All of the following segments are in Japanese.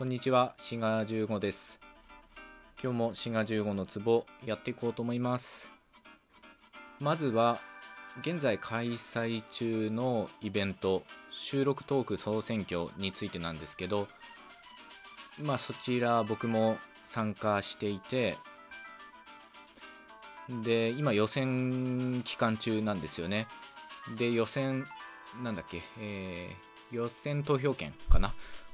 こんにちは、シガ15です。今日もシガ15のツボやっていこうと思います。まずは、現在開催中のイベント、収録トーク総選挙についてなんですけど、まあそちら僕も参加していて、で、今予選期間中なんですよね。で、予選、なんだっけ、えー、予選投票権かな？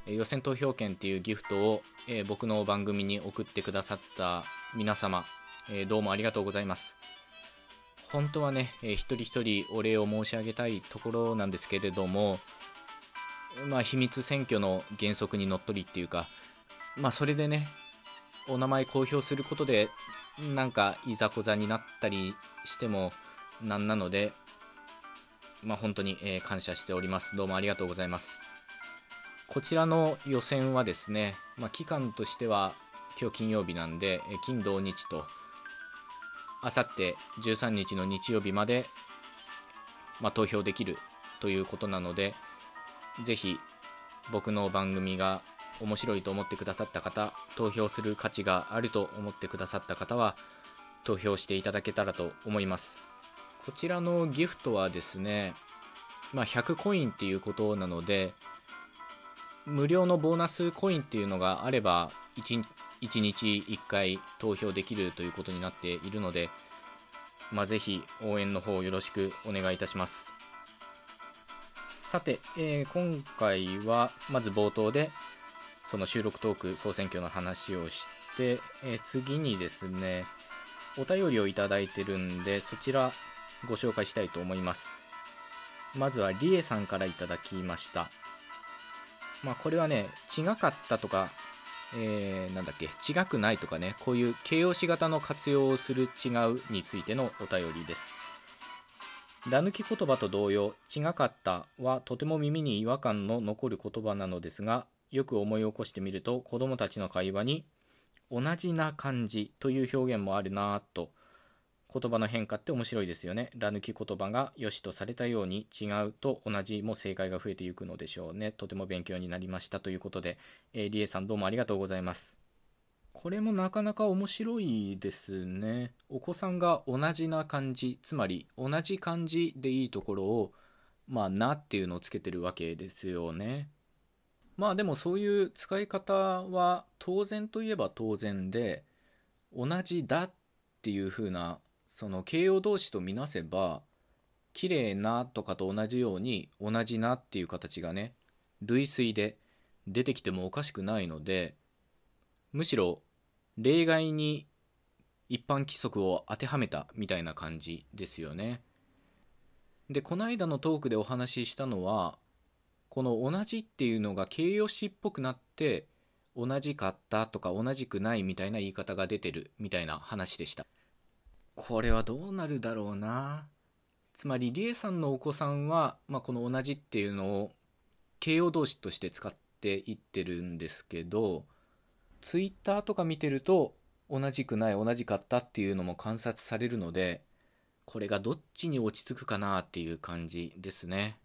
予選投票権っていうギフトを、えー、僕の番組に送ってくださった皆様、えー、どうもありがとうございます。本当はね、えー、一人一人お礼を申し上げたいところなんですけれども、まあ、秘密選挙の原則にのっとりっていうか、まあ、それでね、お名前公表することで、なんかいざこざになったりしてもなんなので、まあ、本当に、え感謝しております。どうもありがとうございます。こちらの予選はですね、まあ、期間としては今日金曜日なんで、金土日と、あさって13日の日曜日まで、まあ、投票できるということなので、ぜひ僕の番組が面白いと思ってくださった方、投票する価値があると思ってくださった方は、投票していただけたらと思います。こちらのギフトはですね、まあ、100コインっていうことなので、無料のボーナスコインっていうのがあれば 1, 1日1回投票できるということになっているので、まあ、ぜひ応援の方よろしくお願いいたします。さて、えー、今回はまず冒頭でその収録トーク総選挙の話をして、えー、次にですねお便りをいただいてるんでそちらご紹介したいと思います。まずはりえさんからいただきました。まあ、これはね、違かったとか、えー、なんだっけ、違くないとかね、こういう形容詞型の活用をする違うについてのお便りです。ら抜き言葉と同様、違かったはとても耳に違和感の残る言葉なのですが、よく思い起こしてみると子供たちの会話に同じな感じという表現もあるなぁと言葉の変化って面白いですよね。ら抜き言葉が良しとされたように違うと同じも正解が増えていくのでしょうね。とても勉強になりましたということで、えー、リエさんどうもありがとうございます。これもなかなか面白いですね。お子さんが同じな感じ、つまり同じ感じでいいところを、まあ、なっていうのをつけてるわけですよね。まあでもそういう使い方は当然といえば当然で、同じだっていう風なその形容動詞とみなせば綺麗なとかと同じように同じなっていう形がね類推で出てきてもおかしくないのでむしろ例外に一般規則を当てはめたみたいな感じですよね。でこの間のトークでお話ししたのはこの同じっていうのが形容詞っぽくなって同じかったとか同じくないみたいな言い方が出てるみたいな話でした。これはどうなるだろうなつまり理恵さんのお子さんは、まあ、この同じっていうのを形容動詞として使っていってるんですけどツイッターとか見てると同じくない同じかったっていうのも観察されるのでこれがどっちに落ち着くかなっていう感じですね。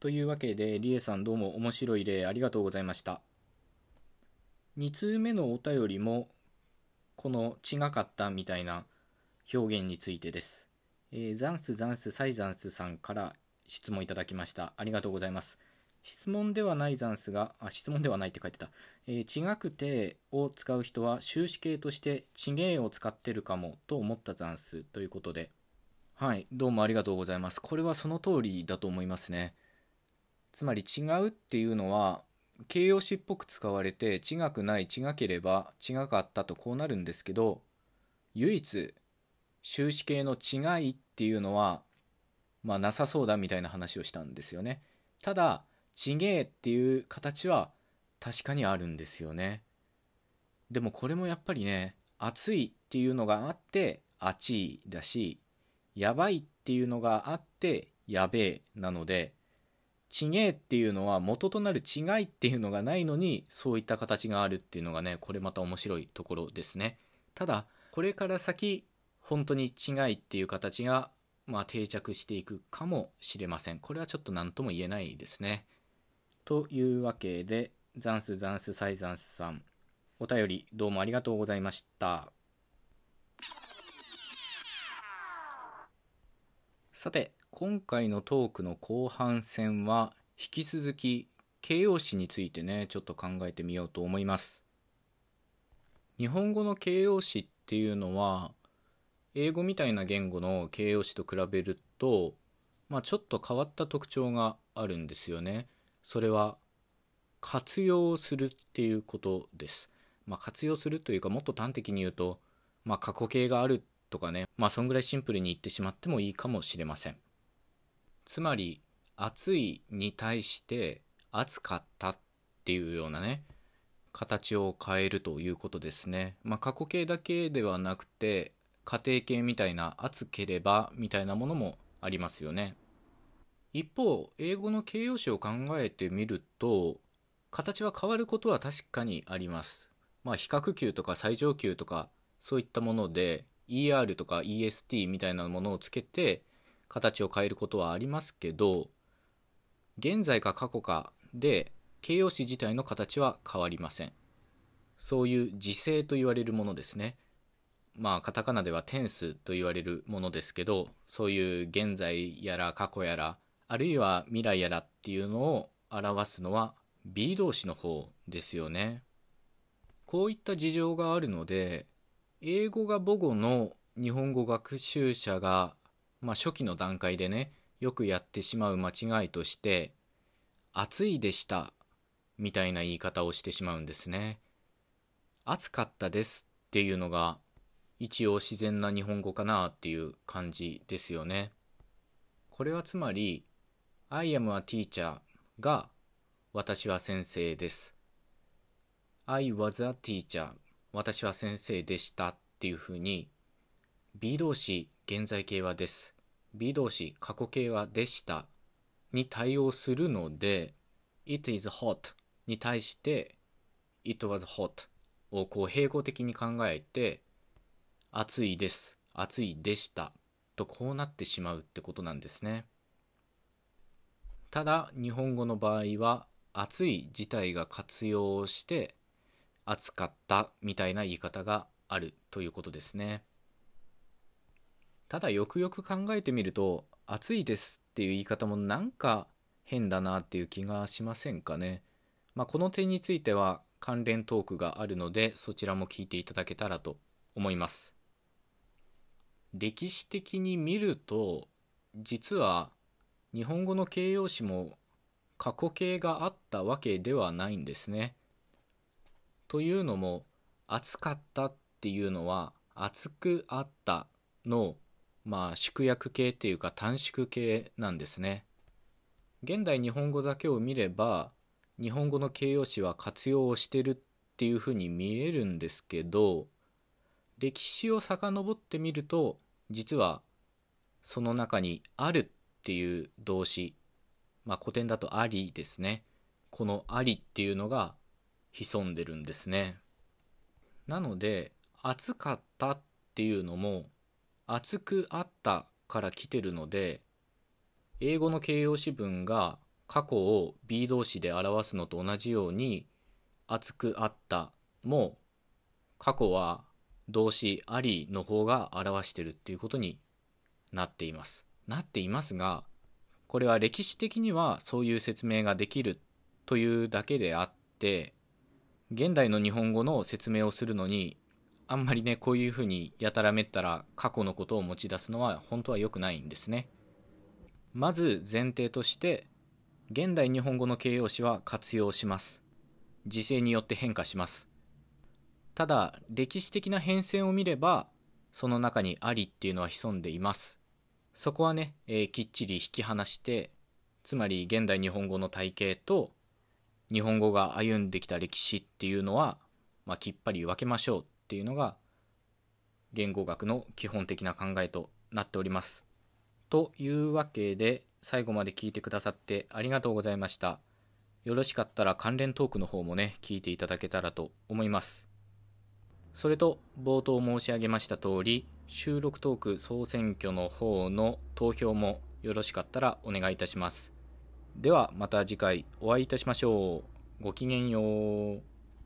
というわけで、りえさんどうも面白い例ありがとうございました。2通目のお便りもこの違かったみたいな表現についてです。えー、ザンスザンスサイザンスさんから質問いただきました。ありがとうございます。質問ではないザンスが、あ、質問ではないって書いてた。えー、違くてを使う人は終止形としてちげえを使ってるかもと思ったザンスということで。はい、どうもありがとうございます。これはその通りだと思いますね。つまり違うっていうのは形容詞っぽく使われて違くない違ければ違かったとこうなるんですけど唯一終止形の違いっていうのはまあなさそうだみたいな話をしたんですよね。ただちげえっていう形は確かにあるんですよね。でもこれもやっぱりね暑いっていうのがあって暑いだしやばいっていうのがあってやべえなのでちげえっていうのは元となる違いっていうのがないのにそういった形があるっていうのがねこれまた面白いところですね。ただこれから先本当に違いっていう形がまあ定着していくかもしれません。これはちょっと何とも言えないですね。というわけでザンスザンスサイザンスさんお便りどうもありがとうございました。さて今回のトークの後半戦は引き続き形容詞についてねちょっと考えてみようと思います。日本語の形容詞っていうのは英語みたいな言語の形容詞と比べると、まあ、ちょっと変わった特徴があるんですよね。それは活用するっていうことです。まあ、活用するというかもっと端的に言うと、まあ、過去形があるっとかねまあそんぐらいシンプルに言ってしまってもいいかもしれません。つまり暑いに対して暑かったっていうようなね形を変えるということですね。まあ過去形だけではなくて家庭形みたいな暑ければみたいなものもありますよね。一方英語の形容詞を考えてみると形は変わることは確かにあります。まあ、比較級とか最上級とかそういったもので ER とか EST みたいなものをつけて形を変えることはありますけど現在か過去かで形容詞自体の形は変わりません。そういう時制と言われるものですね。まあカタカナではテンスと言われるものですけどそういう現在やら過去やらあるいは未来やらっていうのを表すのは B 動詞の方ですよね。こういった事情があるので英語が母語の日本語学習者が、まあ、初期の段階でねよくやってしまう間違いとして「暑いでした」みたいな言い方をしてしまうんですね。暑かったですっていうのが一応自然な日本語かなっていう感じですよね。これはつまり I am a teacher が私は先生です I was a teacher 私は先生でしたっていうふうに B 動詞現在形はです。B 動詞過去形はでしたに対応するので It is hot に対して It was hot をこう併合的に考えて暑いです暑いでしたとこうなってしまうってことなんですね。ただ日本語の場合は暑い自体が活用して暑かったみたいな言い方があるということですね。ただよくよく考えてみると暑いですっていう言い方もなんか変だなっていう気がしませんかね。まあ、この点については関連トークがあるのでそちらも聞いていただけたらと思います。歴史的に見ると実は日本語の形容詞も過去形があったわけではないんですね。というのも暑かったっていうのは暑くあったのまあ縮約形っていうか短縮形なんですね。現代日本語だけを見れば日本語の形容詞は活用をしてるっていうふうに見えるんですけど歴史を遡ってみると実はその中に「ある」っていう動詞まあ古典だと「あり」ですね。この「あり」っていうのが潜んでるんですね。なので暑かったっていうのも暑くあったから来てるので英語の形容詞文が過去を B 動詞で表すのと同じように暑くあったも過去は動詞ありの方が表してるっていうことになっています。なっていますがこれは歴史的にはそういう説明ができるというだけであって現代の日本語の説明をするのにあんまりねこういうふうにやたらめったら過去のことを持ち出すのは本当は良くないんですね。まず前提として現代日本語の形容詞は活用します。時勢によって変化します。ただ歴史的な変遷を見ればその中にありっていうのは潜んでいます。そこはね、えー、きっちり引き離してつまり現代日本語の体系と日本語が歩んできた歴史っていうのは、まあ、きっぱり分けましょうっていうのが言語学の基本的な考えとなっております。というわけで最後まで聞いてくださってありがとうございました。よろしかったら関連トークの方もね聞いていただけたらと思います。それと冒頭申し上げました通り収録トーク総選挙の方の投票もよろしかったらお願いいたします。ではまた次回お会いいたしましょう。ごきげんよう。